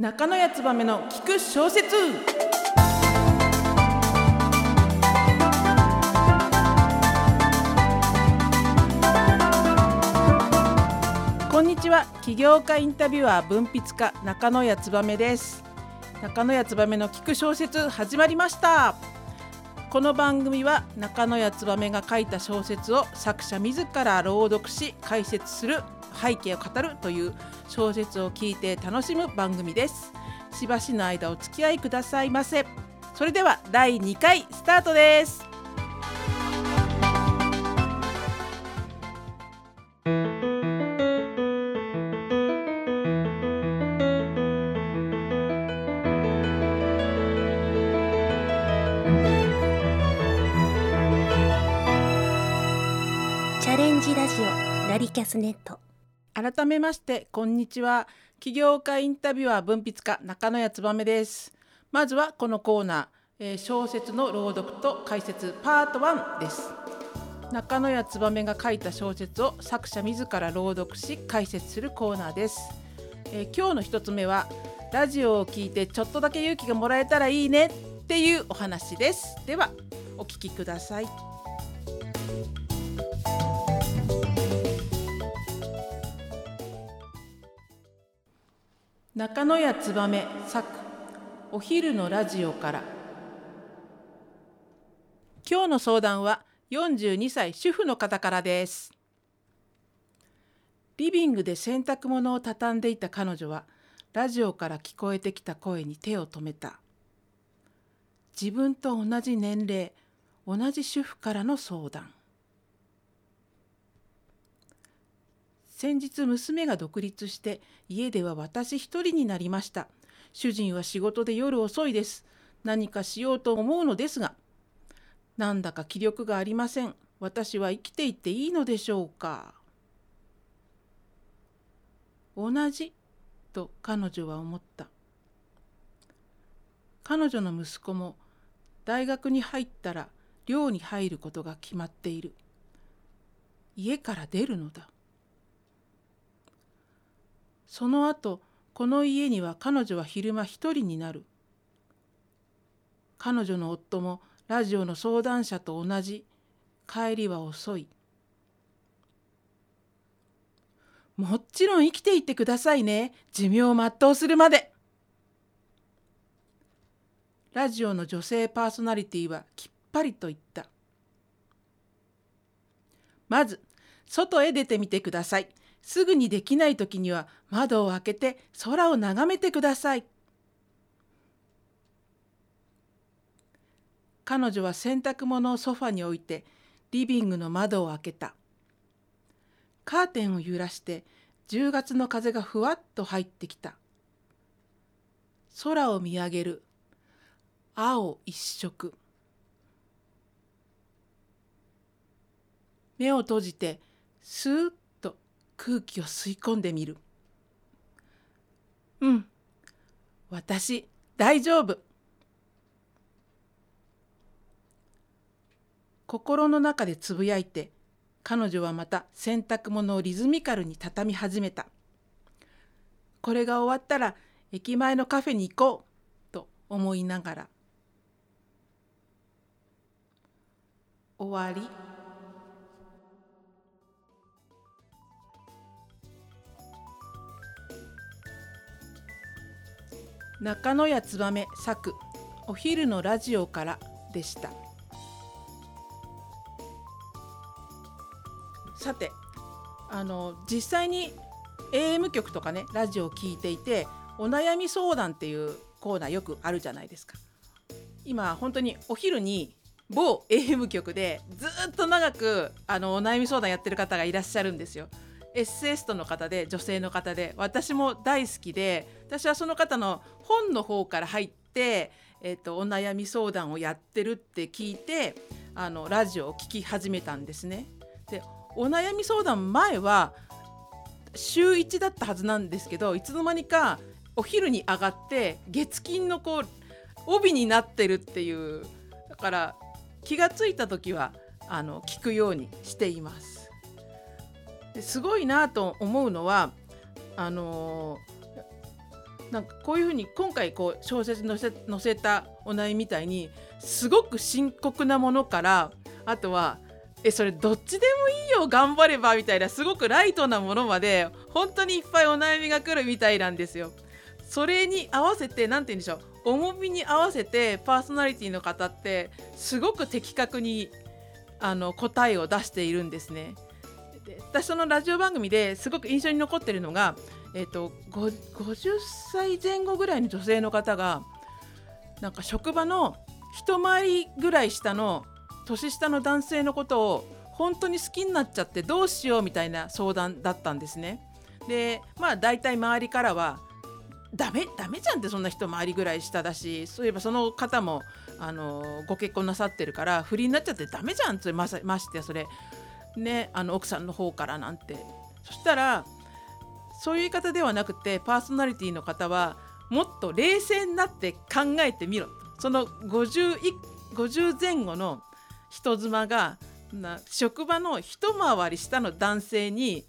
中野谷燕の聞く小説。こんにちは。起業家インタビュアー文筆家中野谷燕です。中野谷燕の聞く小説始まりました。この番組は中野谷燕が書いた小説を作者自ら朗読し解説する背景を語るという小説を聞いて楽しむ番組です。しばしの間お付き合いくださいませ。それでは第2回スタートです。チャレンジラジオラリキャスネット。改めましてこんにちは。起業家インタビュアー文筆家中野谷燕です。まずはこのコーナー、えー小説の朗読と解説パート1です。中野谷燕が書いた小説を作者自ら朗読し解説するコーナーです、えー今日の一つ目はラジオを聞いてちょっとだけ勇気がもらえたらいいねっていうお話です。ではお聞きください。中野谷燕作お昼のラジオから。今日の相談は42歳主婦の方からです。リビングで洗濯物を畳んでいた彼女はラジオから聞こえてきた声に手を止めた。自分と同じ年齢同じ主婦からの相談。先日娘が独立して家では私一人になりました。主人は仕事で夜遅いです。何かしようと思うのですがなんだか気力がありません。私は生きていっていいのでしょうか。同じと彼女は思った。彼女の息子も大学に入ったら寮に入ることが決まっている。家から出るのだ。その後この家には彼女は昼間一人になる。彼女の夫もラジオの相談者と同じ帰りは遅い。もちろん生きていってくださいね。寿命を全うするまで。ラジオの女性パーソナリティはきっぱりと言った。まず外へ出てみてください。すぐにできない時には窓を開けて空を眺めてください。彼女は洗濯物をソファに置いてリビングの窓を開けた。カーテンを揺らして10月の風がふわっと入ってきた。空を見上げる。青一色。目を閉じてスーッ空気を吸い込んでみる。うん、私大丈夫。心の中でつぶやいて彼女はまた洗濯物をリズミカルに畳み始めた。これが終わったら駅前のカフェに行こうと思いながら。終わり。中野谷燕作お昼のラジオからでした。さてあの実際に AM 局とかねラジオを聞いていてお悩み相談っていうコーナーよくあるじゃないですか。今本当にお昼に某 AM 局でずっと長くあのお悩み相談やってる方がいらっしゃるんですよ。エッセイストの方で女性の方で私も大好きで私はその方の本の方から入って、えー、とお悩み相談をやってるって聞いてあのラジオを聞き始めたんですね。でお悩み相談前は週1だったはずなんですけどいつの間にかお昼に上がって月金のこう帯になってるっていうだから気がついた時はあの聞くようにしています。ですごいなと思うのはあのなんかこういうふうに今回こう小説に載せ載せたお悩みみたいにすごく深刻なものからあとはえそれどっちでもいいよ頑張ればみたいなすごくライトなものまで本当にいっぱいお悩みが来るみたいなんですよ。それに合わせて何て言うんでしょう重みに合わせてパーソナリティの方ってすごく的確にあの答えを出しているんですね。私そのラジオ番組ですごく印象に残ってるのが、えーと、50歳前後ぐらいの女性の方がなんか職場の一回りぐらい下の年下の男性のことを本当に好きになっちゃってどうしようみたいな相談だったんですね。でまあ大体周りからはダメダメじゃんってそんな人周りぐらい下だしそういえばその方もあのご結婚なさってるから不倫になっちゃってダメじゃんってまさましてそれねあの奥さんの方からなんて。そしたらそういう言い方ではなくてパーソナリティの方はもっと冷静になって考えてみろ。その 50, 50前後の人妻が職場の一回り下の男性に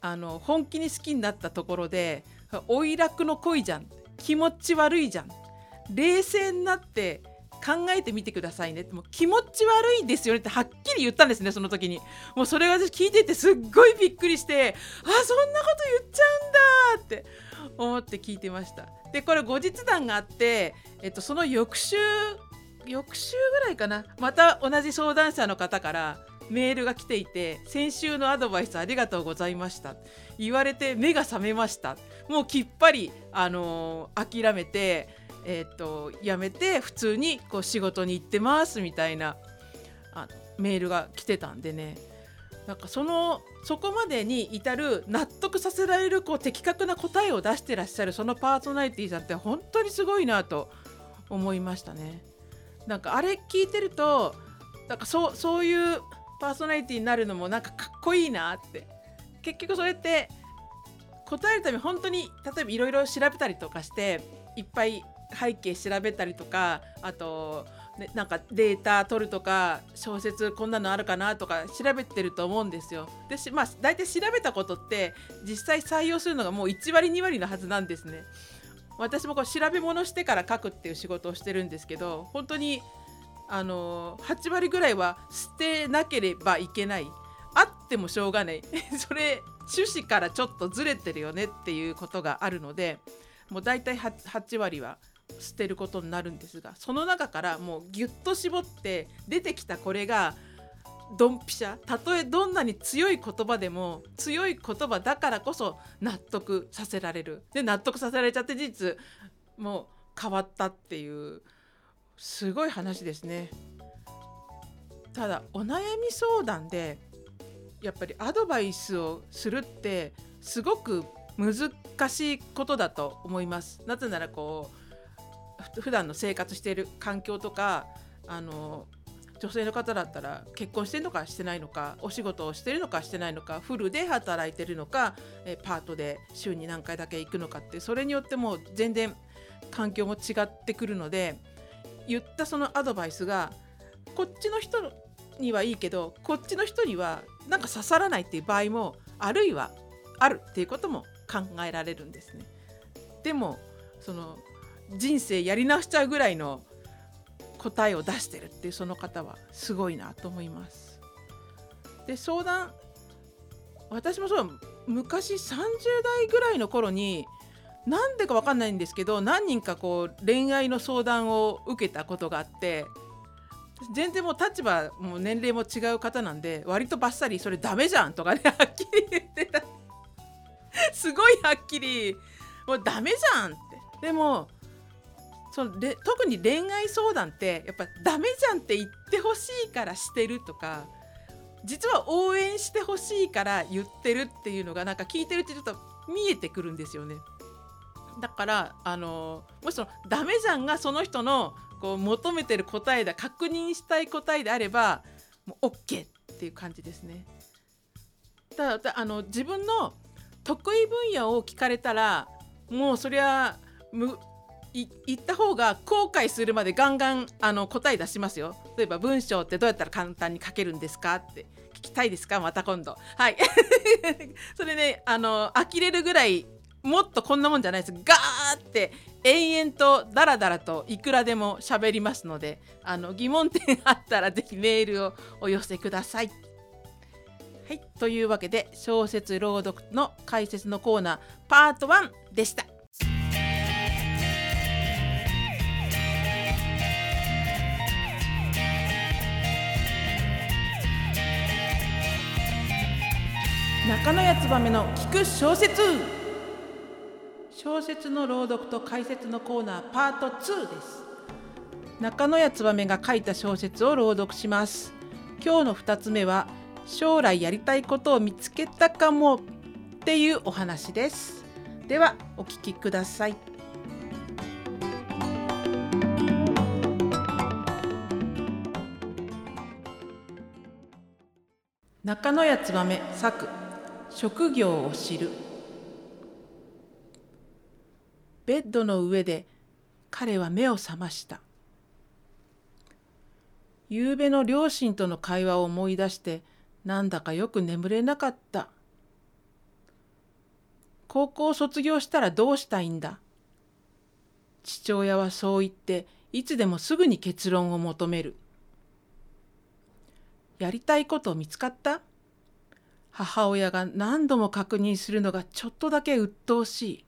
あの本気に好きになったところでおい楽の恋じゃん。気持ち悪いじゃん。冷静になって考えてみてくださいね。ってもう気持ち悪いですよねってはっきり言ったんですねその時に。もうそれが私聞いててすっごいびっくりしてあそんなこと言っちゃうんだって思って聞いてました。でこれ後日談があって、えっと、その翌週翌週ぐらいかな。また同じ相談者の方からメールが来ていて先週のアドバイスありがとうございました。言われて目が覚めました。もうきっぱり、あのー、諦めて、えー、っとやめて普通にこう仕事に行ってますみたいなあメールが来てたんでねなんかそのそこまでに至る納得させられるこう的確な答えを出してらっしゃるそのパーソナリティさんって本当にすごいなと思いましたね。なんかあれ聞いてるとなんかそうそういうパーソナリティになるのもなんかかっこいいなって結局それって答えるために本当に例えばいろいろ調べたりとかしていっぱい背景調べたりとかあと、ね、なんかデータ取るとか小説こんなのあるかなとか調べてると思うんですよ。でまあ大体調べたことって実際採用するのがもう1割2割のはずなんですね。私もこう調べ物してから書くっていう仕事をしてるんですけど本当にあの8割ぐらいは捨てなければいけないあってもしょうがない それ趣旨からちょっとずれてるよねっていうことがあるのでもう大体 8, 8割は捨てることになるんですがその中からもうギュッと絞って出てきたこれがドンピシャたとえどんなに強い言葉でも強い言葉だからこそ納得させられる。で納得させられちゃって事実もう変わったっていうすごい話ですね。ただお悩み相談でやっぱりアドバイスをするってすごく難しいことだと思います。なぜならこう普段の生活している環境とかあの女性の方だったら結婚してるのかしてないのかお仕事をしてるのかしてないのかフルで働いてるのかえパートで週に何回だけ行くのかってそれによっても全然環境も違ってくるので言ったそのアドバイスがこっちの人にはいいけどこっちの人にはなんか刺さらないっていう場合もあるいはあるっていうことも考えられるんですね。でもその人生やり直しちゃうぐらいの答えを出してるっていうその方はすごいなと思います。で相談私もそう昔30代ぐらいの頃になんでか分かんないんですけど何人かこう恋愛の相談を受けたことがあって全然もう立場も年齢も違う方なんで割とバッサリそれダメじゃんとかね はっきり言ってたすごいはっきりもうダメじゃんってでもそので特に恋愛相談ってやっぱダメじゃんって言ってほしいからしてるとか実は応援してほしいから言ってるっていうのがなんか聞いてるってちょっと見えてくるんですよね。だからあのもしそのダメじゃんがその人のこう求めてる答えだ確認したい答えであればもう OK っていう感じですね。ただあの自分の得意分野を聞かれたらもうそりゃむ言った方が後悔するまでガンガンあの答え出しますよ。例えば文章ってどうやったら簡単に書けるんですかって聞きたいですか？また今度。はい。それねあの呆れるぐらいもっとこんなもんじゃないですガーって延々とダラダラといくらでも喋りますのであの疑問点あったら是非メールをお寄せください。はい、というわけで小説朗読の解説のコーナーパート1でした。中野谷燕の聞く小説。小説の朗読と解説のコーナーパート2です。中野谷燕が書いた小説を朗読します。今日の2つ目は将来やりたいことを見つけたかもっていうお話です。ではお聞きください。中野谷燕作。職業を知るベッドの上で彼は目を覚ました。夕べの両親との会話を思い出してなんだかよく眠れなかった。高校を卒業したらどうしたいんだ父親はそう言っていつでもすぐに結論を求める。やりたいこと見つかった？母親が何度も確認するのがちょっとだけ鬱陶しい。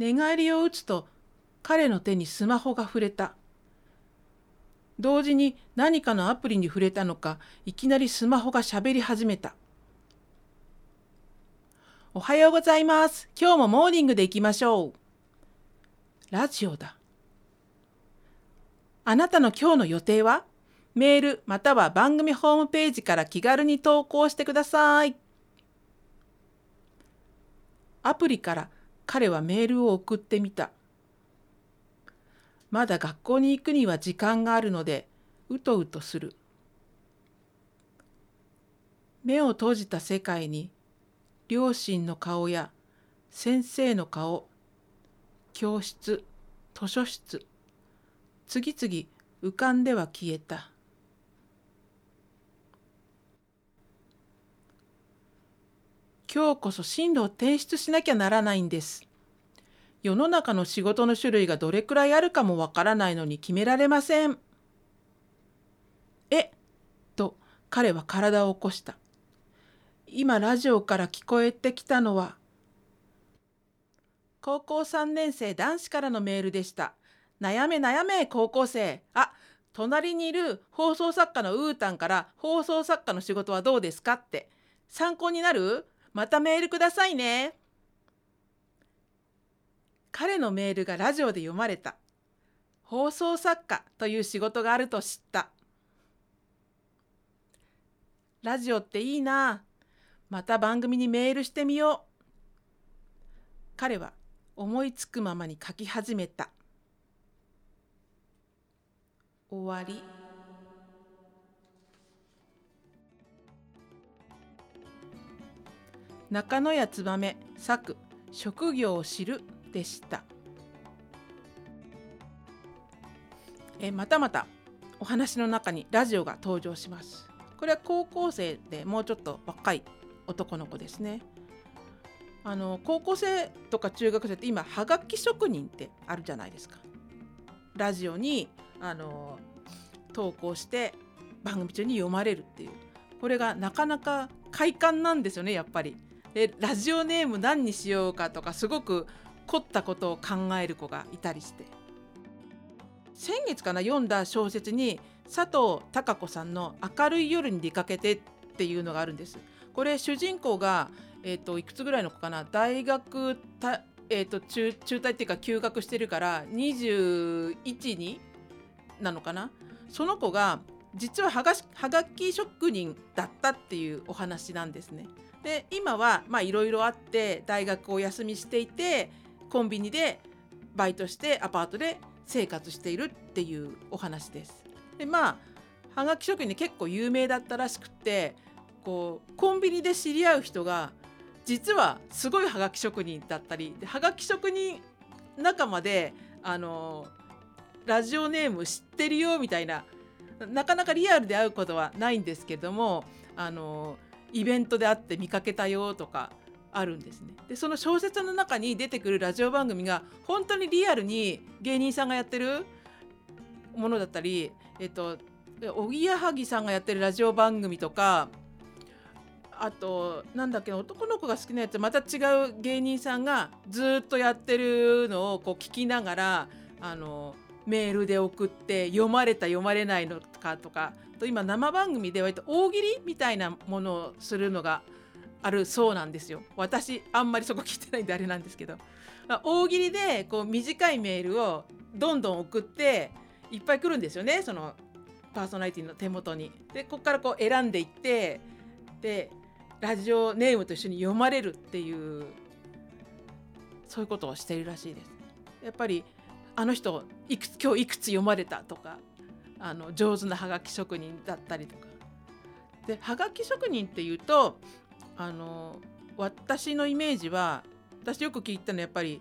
寝返りを打つと彼の手にスマホが触れた。同時に何かのアプリに触れたのかいきなりスマホがしゃべり始めた。おはようございます。今日もモーニングで行きましょう。ラジオだ。あなたの今日の予定は？メールまたは番組ホームページから気軽に投稿してください。アプリから彼はメールを送ってみた。まだ学校に行くには時間があるので、うとうとする。目を閉じた世界に、両親の顔や先生の顔、教室、図書室、次々浮かんでは消えた。今日こそ進路を提出しなきゃならないんです。世の中の仕事の種類がどれくらいあるかもわからないのに決められません。えと彼は体を起こした。今ラジオから聞こえてきたのは高校3年生男子からのメールでした。悩め悩め高校生。あ隣にいる放送作家のウータンから放送作家の仕事はどうですかって参考になる？またメールくださいね。彼のメールがラジオで読まれた。放送作家という仕事があると知った。ラジオっていいな。また番組にメールしてみよう。彼は思いつくままに書き始めた。終わり。中野谷燕作職業を知るでした。えまたまたお話の中にラジオが登場します。これは高校生でもうちょっと若い男の子ですね。あの高校生とか中学生って今はがき職人ってあるじゃないですか。ラジオにあの投稿して番組中に読まれるっていう。これがなかなか快感なんですよねやっぱり。でラジオネーム何にしようかとかすごく凝ったことを考える子がいたりして先月かな読んだ小説に佐藤孝子さんの「明るい夜に出かけて」っていうのがあるんです。これ主人公が、えーと、いくつぐらいの子かな？大学た、えーと、中中退っていうか休学してるから21になのかな？その子が実ははがはがき職人だったっていうお話なんですね。で今はいろいろあって大学を休みしていてコンビニでバイトしてアパートで生活しているっていうお話です。でまあはがき職人で結構有名だったらしくてこうコンビニで知り合う人が実はすごいはがき職人だったりではがき職人仲間であのラジオネーム知ってるよみたいななかなかリアルで会うことはないんですけどもあのイベントで会って見かけたよとかあるんですね。でその小説の中に出てくるラジオ番組が本当にリアルに芸人さんがやってるものだったり、えっと、おぎやはぎさんがやってるラジオ番組とかあとなんだっけ男の子が好きなやつまた違う芸人さんがずっとやってるのをこう聞きながらあのメールで送って読まれた読まれないのかとかと今生番組で割と大喜利みたいなものをするのがあるそうなんですよ私あんまりそこ聞いてないんであれなんですけど、まあ、大喜利でこう短いメールをどんどん送っていっぱい来るんですよねそのパーソナリティの手元に。でここからこう選んでいってでラジオネームと一緒に読まれるっていうそういうことをしているらしいです。やっぱりあの人いくつ今日いくつ読まれたとかあの上手なはがき職人だったりとか。ではがき職人っていうとあの私のイメージは私よく聞いたのはやっぱり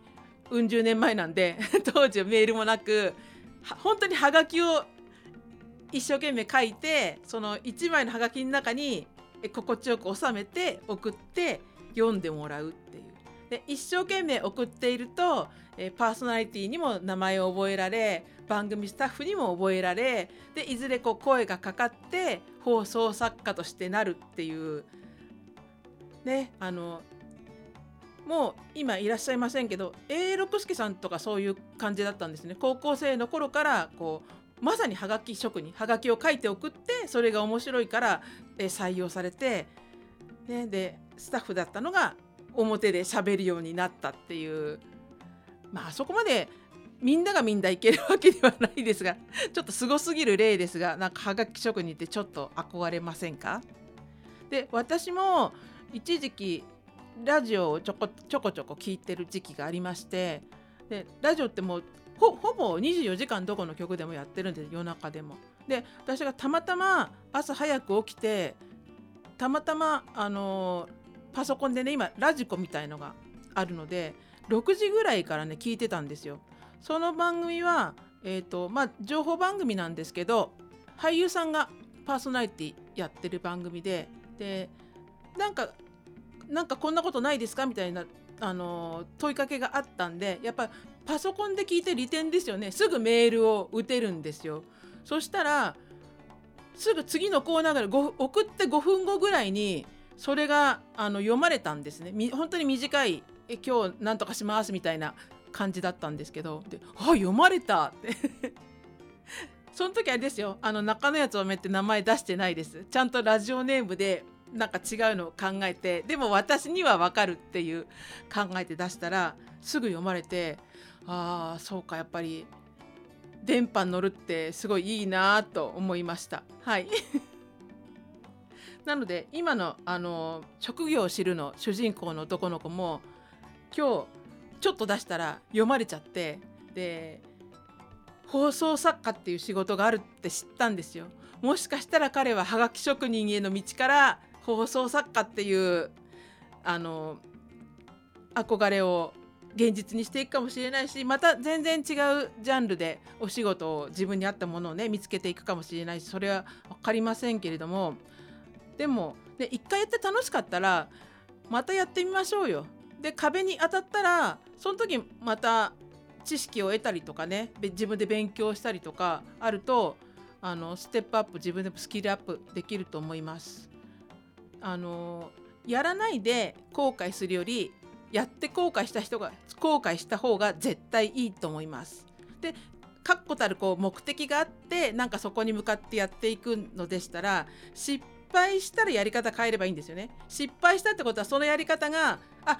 うん十年前なんで 当時はメールもなく本当にはがきを一生懸命書いてその1枚のはがきの中に心地よく収めて送って読んでもらうっていう。で一生懸命送っていると、えパーソナリティにも名前を覚えられ番組スタッフにも覚えられでいずれこう声がかかって放送作家としてなるっていうねあのもう今いらっしゃいませんけど永六輔さんとかそういう感じだったんですね。高校生の頃からこうまさにはがき職人はがきを書いて送ってそれが面白いから、採用されて、ね、でスタッフだったのが表で喋るようになったっていう。まあそこまでみんながみんないけるわけではないですが ちょっとすごすぎる例ですがなんかはがき職人ってちょっと憧れませんか？で私も一時期ラジオをちょこちょこちょこ聞いてる時期がありましてでラジオってもうほぼ24時間どこの曲でもやってるんです夜中でも。で私がたまたま朝早く起きてたまたまあのパソコンでね今ラジコみたいのがあるので6時ぐらいからね聞いてたんですよ。その番組は、えーとまあ、情報番組なんですけど俳優さんがパーソナリティやってる番組ででなんかなんかこんなことないですかみたいなあの問いかけがあったんでやっぱパソコンで聞いて利点ですよね。すぐメールを打てるんですよ。そしたらすぐ次のコーナーから送って5分後ぐらいにそれがあの読まれたんですね。本当に短い今日なんとかしますみたいな感じだったんですけどであ読まれた。っ てその時あれですよ。あの中野やつをめって名前出してないです。ちゃんとラジオネームでなんか違うのを考えてでも私には分かるっていう考えて出したらすぐ読まれてああそうかやっぱり電波に乗るってすごいいいなと思いました。はい。なので今のあの職業を知るの主人公の男の子も今日ちょっと出したら読まれちゃってで放送作家っていう仕事があるって知ったんですよもしかしたら彼ははがき職人への道から放送作家っていうあの憧れを現実にしていくかもしれないしまた全然違うジャンルでお仕事を自分に合ったものをね見つけていくかもしれないしそれは分かりませんけれどもでもね一回やって楽しかったらまたやってみましょうよ。で壁に当たったらその時また知識を得たりとかね自分で勉強したりとかあるとあのステップアップ自分でスキルアップできると思います。あのやらないで後悔するよりやって後悔した人が後悔した方が絶対いいと思います。で確固たるこう目的があってなんかそこに向かってやっていくのでしたら失敗したらやり方変えればいいんですよね。失敗したってことはそのやり方があ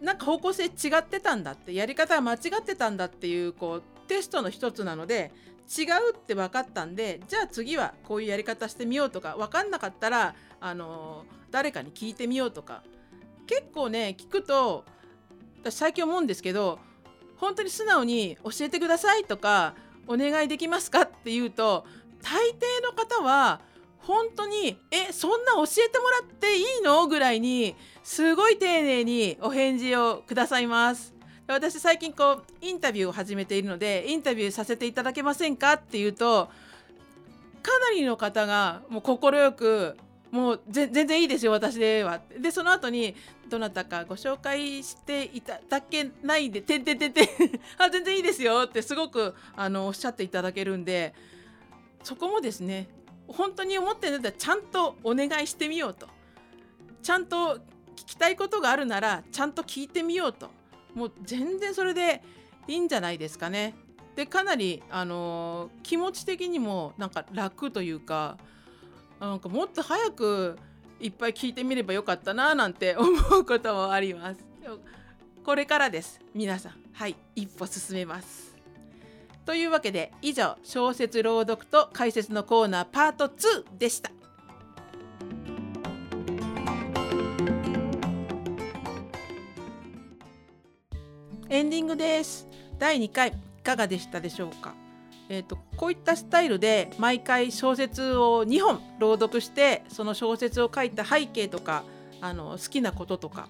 なんか方向性違ってたんだってやり方は間違ってたんだっていうこうテストの一つなので違うって分かったんでじゃあ次はこういうやり方してみようとか分かんなかったらあの誰かに聞いてみようとか。結構ね聞くと私最近思うんですけど本当に素直に教えてくださいとかお願いできますかって言うと大抵の方は本当に「えそんな教えてもらっていいの?」ぐらいにすごい丁寧にお返事をくださいます。私最近こうインタビューを始めているのでインタビューさせていただけませんかっていうとかなりの方がもう快くもう全然いいですよ私ではでその後にどなたかご紹介していただけないで「てんてんてんてん あ全然いいですよ」ってすごくあのおっしゃっていただけるんでそこもですね本当に思ってるんだったらちゃんとお願いしてみようとちゃんと聞きたいことがあるならちゃんと聞いてみようともう全然それでいいんじゃないですかね。でかなり、あのー、気持ち的にもなんか楽というかなんかもっと早くいっぱい聞いてみればよかったななんて思うこともあります。これからです皆さんはい一歩進めます。というわけで以上小説朗読と解説のコーナーパート2でした。エンディングです。第2回いかがでしたでしょうか？えーと、こういったスタイルで毎回小説を2本朗読してその小説を書いた背景とかあの好きなこととか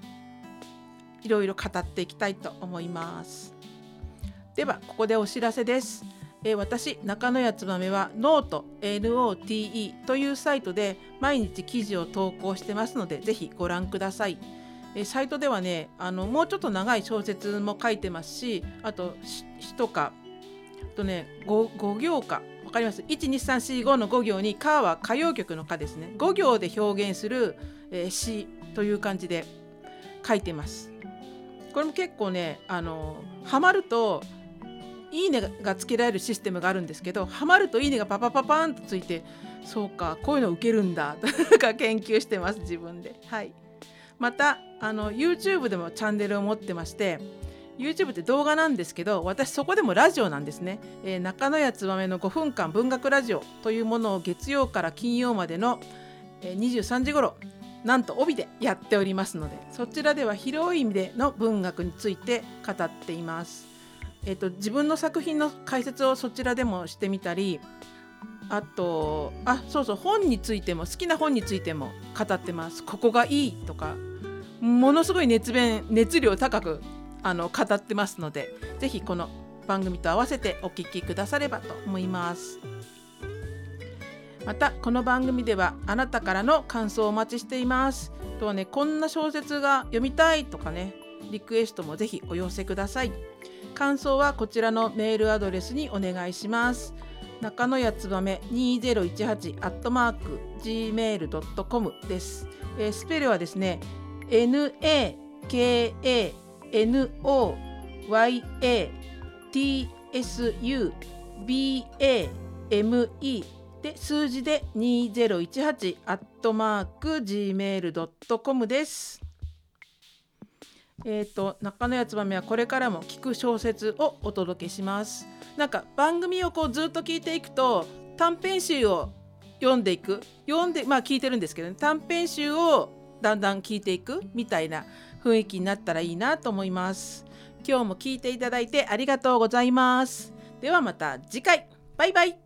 いろいろ語っていきたいと思います。ではここでお知らせです、えー、私中野屋つばめはノート NOTE というサイトで毎日記事を投稿してますのでぜひご覧ください。えサイトではねあのもうちょっと長い小説も書いてますしあと詩とかとね 5, 5行歌わかります？12345の5行に「歌」は歌謡曲の「歌」ですね。5行で表現する、えー、詩という感じで書いてます。これも結構ねあのハマるといいねがつけられるシステムがあるんですけどハマるといいねがパパパパンとついてそうかこういうの受けるんだとか研究してます自分で。はい。またあの YouTube でもチャンネルを持ってまして YouTube って動画なんですけど私そこでもラジオなんですね、えー、中野屋つばめの5分間文学ラジオというものを月曜から金曜までの、えー、23時頃なんと帯でやっておりますのでそちらでは広い意味での文学について語っています。えーと、自分の作品の解説をそちらでもしてみたりあとあそうそう本についても好きな本についても語ってます。ここがいいとかものすごい熱弁熱量高くあの語ってますので是非この番組と合わせてお聴きくださればと思います。またこの番組ではあなたからの感想をお待ちしています。とはねこんな小説が読みたいとかねリクエストもぜひお寄せください。感想はこちらのメールアドレスにお願いします中野やつばめ2018アットマーク gmail.com です、えー、スペルはですね NAKA NOYATSUBAME で数字で2018アットマーク gmail.com です。えっ、ー、と中野やつばめはこれからも聞く小説をお届けします。なんか番組をこうずっと聞いていくと短編集を読んでいく。読んでまあ聞いてるんですけど、ね、短編集をだんだん聞いていくみたいな雰囲気になったらいいなと思います。今日も聞いていただいてありがとうございます。ではまた次回。バイバイ。